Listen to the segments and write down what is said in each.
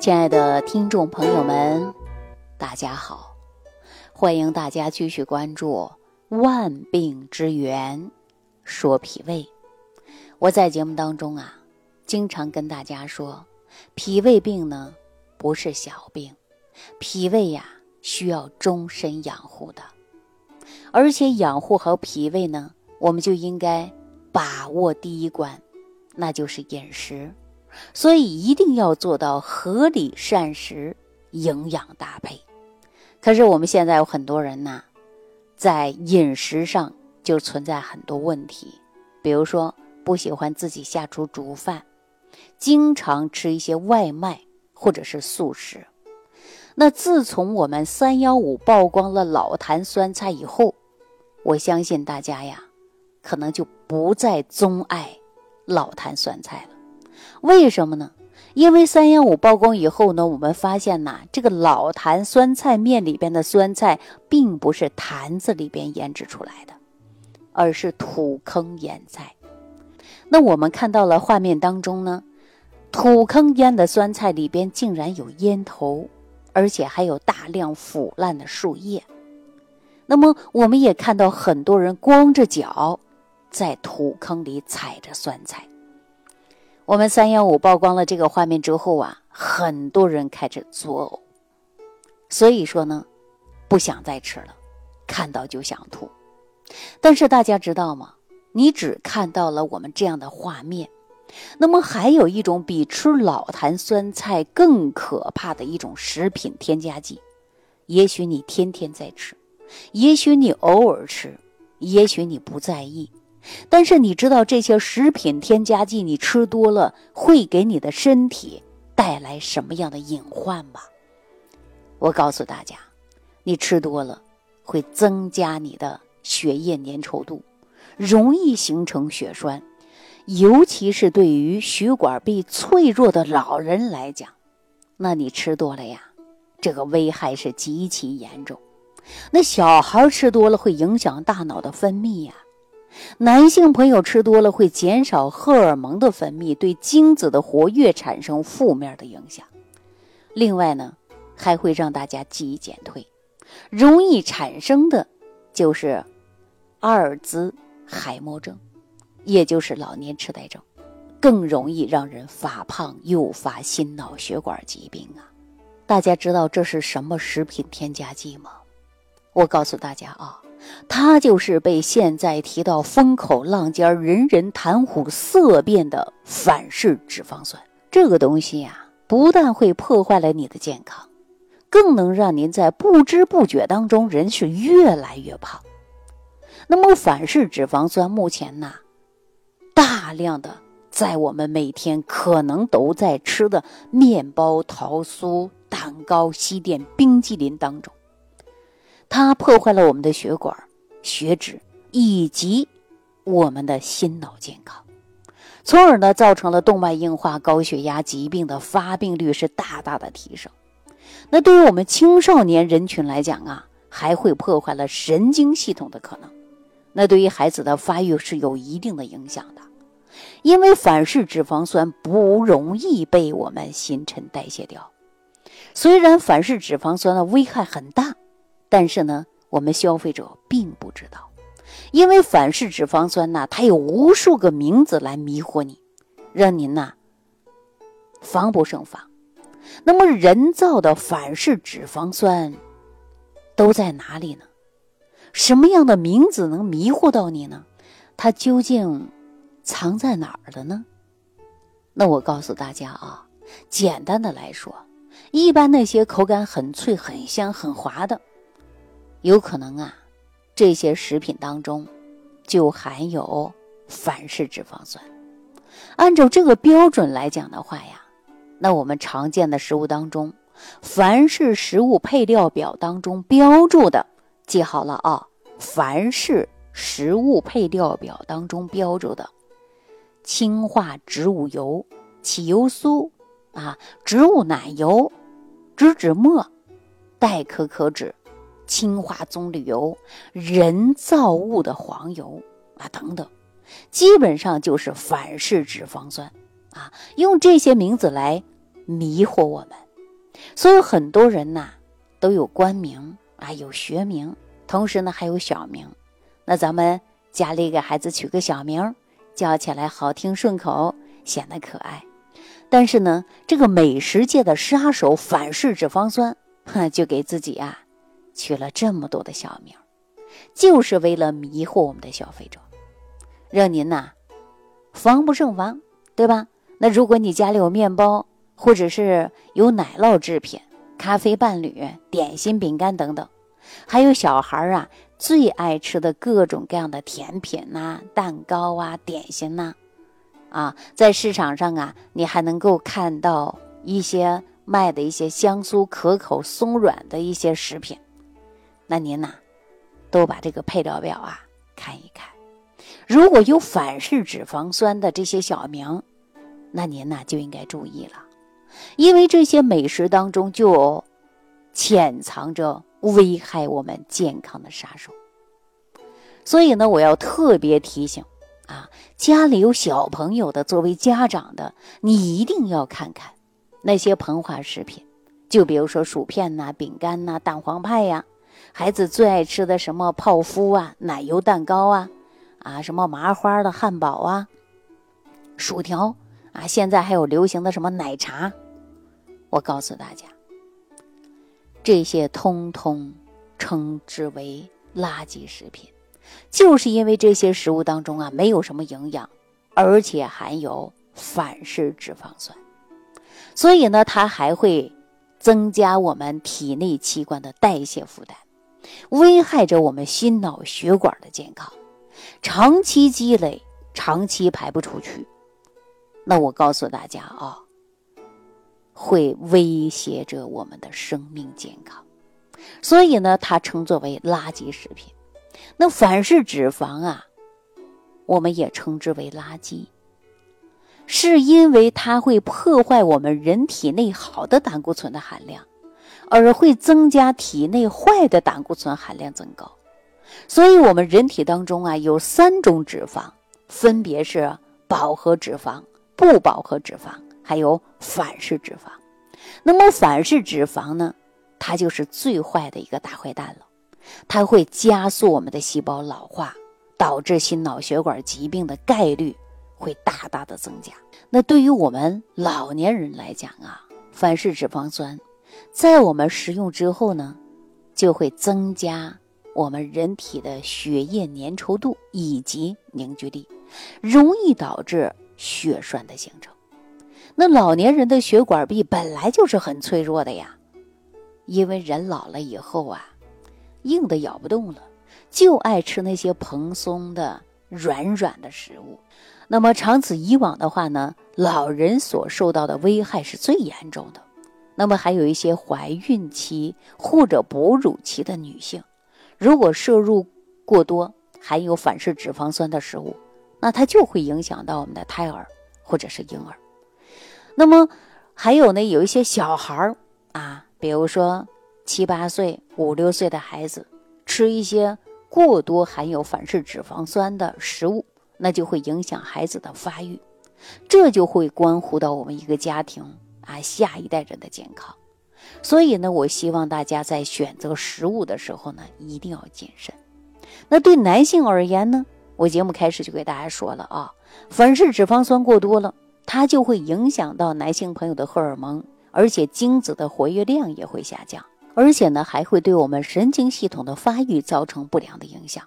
亲爱的听众朋友们，大家好！欢迎大家继续关注《万病之源说脾胃》。我在节目当中啊，经常跟大家说，脾胃病呢不是小病，脾胃呀需要终身养护的，而且养护好脾胃呢，我们就应该把握第一关，那就是饮食。所以一定要做到合理膳食、营养搭配。可是我们现在有很多人呐，在饮食上就存在很多问题，比如说不喜欢自己下厨煮饭，经常吃一些外卖或者是速食。那自从我们三幺五曝光了老坛酸菜以后，我相信大家呀，可能就不再钟爱老坛酸菜了。为什么呢？因为三幺五曝光以后呢，我们发现呐，这个老坛酸菜面里边的酸菜，并不是坛子里边腌制出来的，而是土坑腌菜。那我们看到了画面当中呢，土坑腌的酸菜里边竟然有烟头，而且还有大量腐烂的树叶。那么我们也看到很多人光着脚，在土坑里踩着酸菜。我们三幺五曝光了这个画面之后啊，很多人开始作呕，所以说呢，不想再吃了，看到就想吐。但是大家知道吗？你只看到了我们这样的画面，那么还有一种比吃老坛酸菜更可怕的一种食品添加剂，也许你天天在吃，也许你偶尔吃，也许你不在意。但是你知道这些食品添加剂你吃多了会给你的身体带来什么样的隐患吗？我告诉大家，你吃多了会增加你的血液粘稠度，容易形成血栓，尤其是对于血管壁脆弱的老人来讲，那你吃多了呀，这个危害是极其严重。那小孩吃多了会影响大脑的分泌呀。男性朋友吃多了会减少荷尔蒙的分泌，对精子的活跃产生负面的影响。另外呢，还会让大家记忆减退，容易产生的就是阿尔兹海默症，也就是老年痴呆症，更容易让人发胖，诱发心脑血管疾病啊！大家知道这是什么食品添加剂吗？我告诉大家啊。它就是被现在提到风口浪尖、人人谈虎色变的反式脂肪酸。这个东西呀，不但会破坏了你的健康，更能让您在不知不觉当中人是越来越胖。那么，反式脂肪酸目前呢，大量的在我们每天可能都在吃的面包、桃酥、蛋糕、西点、冰激凌当中。它破坏了我们的血管、血脂以及我们的心脑健康，从而呢造成了动脉硬化、高血压疾病的发病率是大大的提升。那对于我们青少年人群来讲啊，还会破坏了神经系统的可能。那对于孩子的发育是有一定的影响的，因为反式脂肪酸不容易被我们新陈代谢掉。虽然反式脂肪酸的危害很大。但是呢，我们消费者并不知道，因为反式脂肪酸呐，它有无数个名字来迷惑你，让您呐防不胜防。那么，人造的反式脂肪酸都在哪里呢？什么样的名字能迷惑到你呢？它究竟藏在哪儿了呢？那我告诉大家啊，简单的来说，一般那些口感很脆、很香、很滑的。有可能啊，这些食品当中就含有反式脂肪酸。按照这个标准来讲的话呀，那我们常见的食物当中，凡是食物配料表当中标注的，记好了啊，凡是食物配料表当中标注的氢化植物油、起油酥啊、植物奶油、植脂末、代可可脂。氢化棕榈油、人造物的黄油啊等等，基本上就是反式脂肪酸啊，用这些名字来迷惑我们，所以很多人呐都有官名啊，有学名，同时呢还有小名。那咱们家里给孩子取个小名，叫起来好听顺口，显得可爱。但是呢，这个美食界的杀手反式脂肪酸，哼，就给自己啊取了这么多的小名，就是为了迷惑我们的消费者，让您呐防不胜防，对吧？那如果你家里有面包，或者是有奶酪制品、咖啡伴侣、点心、饼干等等，还有小孩啊。最爱吃的各种各样的甜品呐、蛋糕啊、点心呐，啊，在市场上啊，你还能够看到一些卖的一些香酥可口、松软的一些食品。那您呐，都把这个配料表啊看一看。如果有反式脂肪酸的这些小名，那您呐就应该注意了，因为这些美食当中就潜藏着。危害我们健康的杀手，所以呢，我要特别提醒啊，家里有小朋友的，作为家长的，你一定要看看那些膨化食品，就比如说薯片呐、饼干呐、蛋黄派呀，孩子最爱吃的什么泡芙啊、奶油蛋糕啊，啊，什么麻花的汉堡啊、薯条啊，现在还有流行的什么奶茶，我告诉大家。这些通通称之为垃圾食品，就是因为这些食物当中啊没有什么营养，而且含有反式脂肪酸，所以呢，它还会增加我们体内器官的代谢负担，危害着我们心脑血管的健康。长期积累，长期排不出去，那我告诉大家啊。会威胁着我们的生命健康，所以呢，它称作为垃圾食品。那反式脂肪啊，我们也称之为垃圾，是因为它会破坏我们人体内好的胆固醇的含量，而会增加体内坏的胆固醇含量增高。所以，我们人体当中啊，有三种脂肪，分别是饱和脂肪、不饱和脂肪。还有反式脂肪，那么反式脂肪呢？它就是最坏的一个大坏蛋了，它会加速我们的细胞老化，导致心脑血管疾病的概率会大大的增加。那对于我们老年人来讲啊，反式脂肪酸在我们食用之后呢，就会增加我们人体的血液粘稠度以及凝聚力，容易导致血栓的形成。那老年人的血管壁本来就是很脆弱的呀，因为人老了以后啊，硬的咬不动了，就爱吃那些蓬松的、软软的食物。那么长此以往的话呢，老人所受到的危害是最严重的。那么还有一些怀孕期或者哺乳期的女性，如果摄入过多含有反式脂肪酸的食物，那它就会影响到我们的胎儿或者是婴儿。那么还有呢，有一些小孩儿啊，比如说七八岁、五六岁的孩子，吃一些过多含有反式脂肪酸的食物，那就会影响孩子的发育，这就会关乎到我们一个家庭啊下一代人的健康。所以呢，我希望大家在选择食物的时候呢，一定要谨慎。那对男性而言呢，我节目开始就给大家说了啊，反式脂肪酸过多了。它就会影响到男性朋友的荷尔蒙，而且精子的活跃量也会下降，而且呢还会对我们神经系统的发育造成不良的影响。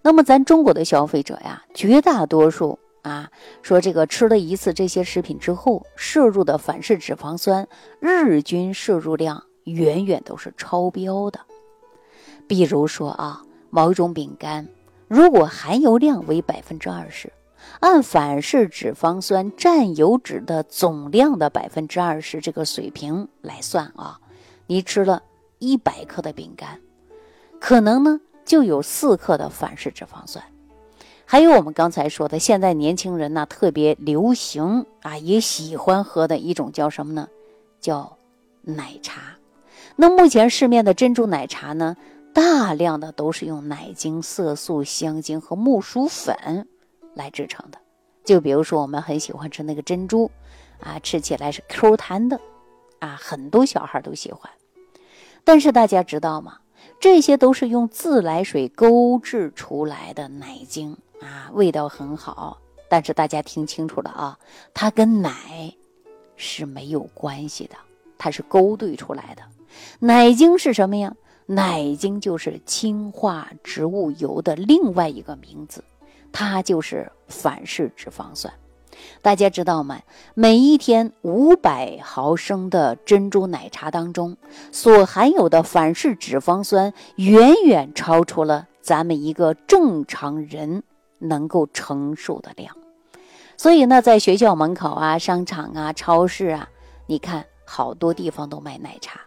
那么咱中国的消费者呀，绝大多数啊说这个吃了一次这些食品之后，摄入的反式脂肪酸日均摄入量远远都是超标的。比如说啊，某一种饼干，如果含油量为百分之二十。按反式脂肪酸占油脂的总量的百分之二十这个水平来算啊，你吃了一百克的饼干，可能呢就有四克的反式脂肪酸。还有我们刚才说的，现在年轻人呢特别流行啊，也喜欢喝的一种叫什么呢？叫奶茶。那目前市面的珍珠奶茶呢，大量的都是用奶精、色素、香精和木薯粉。来制成的，就比如说我们很喜欢吃那个珍珠，啊，吃起来是 Q 弹的，啊，很多小孩都喜欢。但是大家知道吗？这些都是用自来水勾制出来的奶精啊，味道很好。但是大家听清楚了啊，它跟奶是没有关系的，它是勾兑出来的。奶精是什么呀？奶精就是氢化植物油的另外一个名字，它就是反式脂肪酸。大家知道吗？每一天五百毫升的珍珠奶茶当中，所含有的反式脂肪酸远远超出了咱们一个正常人能够承受的量。所以呢，在学校门口啊、商场啊、超市啊，你看好多地方都卖奶茶，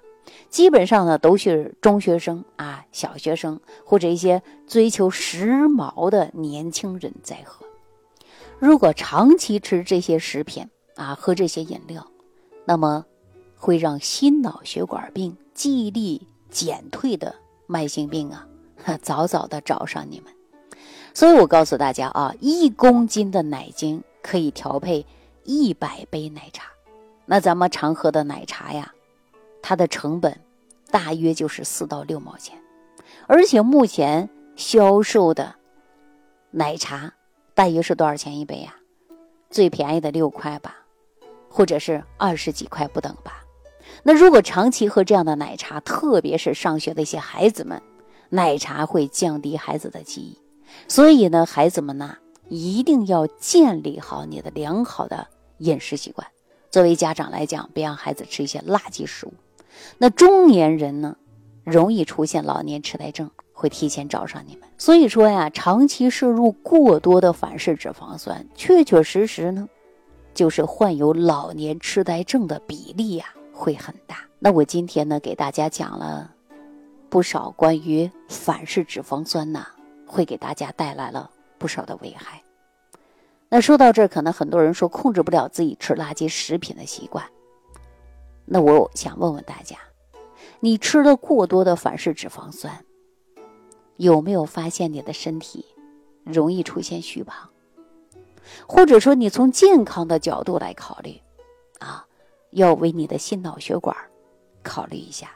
基本上呢都是中学生啊、小学生或者一些追求时髦的年轻人在喝。如果长期吃这些食品啊，喝这些饮料，那么会让心脑血管病、记忆力减退的慢性病啊，早早的找上你们。所以我告诉大家啊，一公斤的奶精可以调配一百杯奶茶。那咱们常喝的奶茶呀，它的成本大约就是四到六毛钱，而且目前销售的奶茶。大约是多少钱一杯呀？最便宜的六块吧，或者是二十几块不等吧。那如果长期喝这样的奶茶，特别是上学的一些孩子们，奶茶会降低孩子的记忆。所以呢，孩子们呢一定要建立好你的良好的饮食习惯。作为家长来讲，别让孩子吃一些垃圾食物。那中年人呢，容易出现老年痴呆症。会提前找上你们，所以说呀，长期摄入过多的反式脂肪酸，确确实实呢，就是患有老年痴呆症的比例呀会很大。那我今天呢，给大家讲了不少关于反式脂肪酸呐，会给大家带来了不少的危害。那说到这儿，可能很多人说控制不了自己吃垃圾食品的习惯，那我想问问大家，你吃了过多的反式脂肪酸？有没有发现你的身体容易出现虚胖？或者说，你从健康的角度来考虑，啊，要为你的心脑血管考虑一下；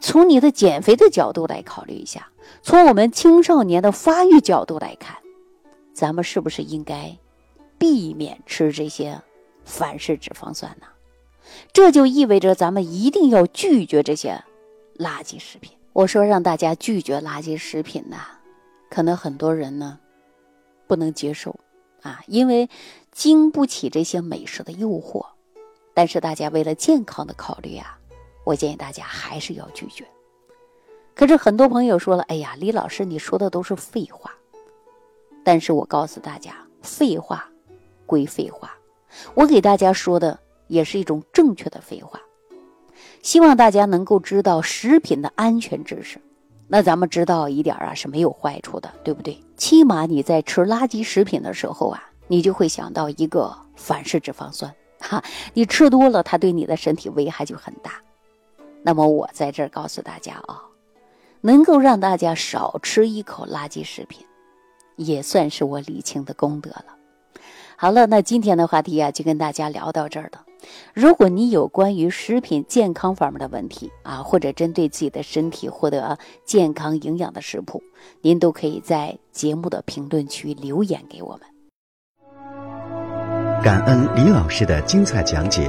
从你的减肥的角度来考虑一下；从我们青少年的发育角度来看，咱们是不是应该避免吃这些反式脂肪酸呢？这就意味着咱们一定要拒绝这些垃圾食品。我说让大家拒绝垃圾食品呐，可能很多人呢不能接受啊，因为经不起这些美食的诱惑。但是大家为了健康的考虑啊，我建议大家还是要拒绝。可是很多朋友说了，哎呀，李老师你说的都是废话。但是我告诉大家，废话归废话，我给大家说的也是一种正确的废话。希望大家能够知道食品的安全知识，那咱们知道一点啊是没有坏处的，对不对？起码你在吃垃圾食品的时候啊，你就会想到一个反式脂肪酸，哈，你吃多了，它对你的身体危害就很大。那么我在这儿告诉大家啊，能够让大家少吃一口垃圾食品，也算是我李青的功德了。好了，那今天的话题啊，就跟大家聊到这儿了。如果你有关于食品健康方面的问题啊，或者针对自己的身体获得健康营养的食谱，您都可以在节目的评论区留言给我们。感恩李老师的精彩讲解。